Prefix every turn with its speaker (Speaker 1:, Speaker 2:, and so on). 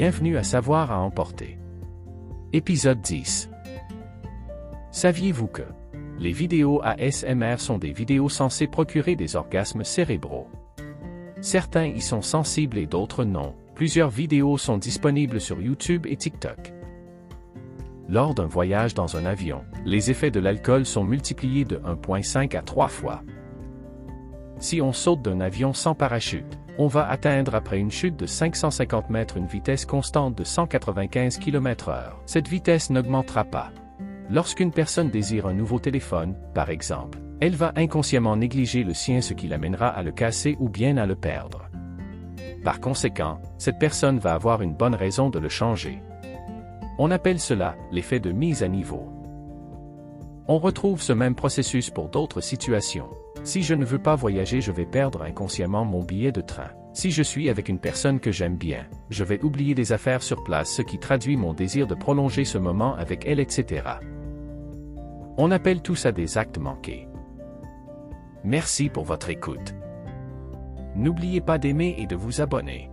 Speaker 1: Bienvenue à Savoir à emporter. Épisode 10. Saviez-vous que les vidéos ASMR sont des vidéos censées procurer des orgasmes cérébraux? Certains y sont sensibles et d'autres non. Plusieurs vidéos sont disponibles sur YouTube et TikTok. Lors d'un voyage dans un avion, les effets de l'alcool sont multipliés de 1.5 à 3 fois. Si on saute d'un avion sans parachute, on va atteindre après une chute de 550 mètres une vitesse constante de 195 km/h. Cette vitesse n'augmentera pas. Lorsqu'une personne désire un nouveau téléphone, par exemple, elle va inconsciemment négliger le sien ce qui l'amènera à le casser ou bien à le perdre. Par conséquent, cette personne va avoir une bonne raison de le changer. On appelle cela l'effet de mise à niveau. On retrouve ce même processus pour d'autres situations. Si je ne veux pas voyager, je vais perdre inconsciemment mon billet de train. Si je suis avec une personne que j'aime bien, je vais oublier des affaires sur place, ce qui traduit mon désir de prolonger ce moment avec elle, etc. On appelle tout ça des actes manqués. Merci pour votre écoute. N'oubliez pas d'aimer et de vous abonner.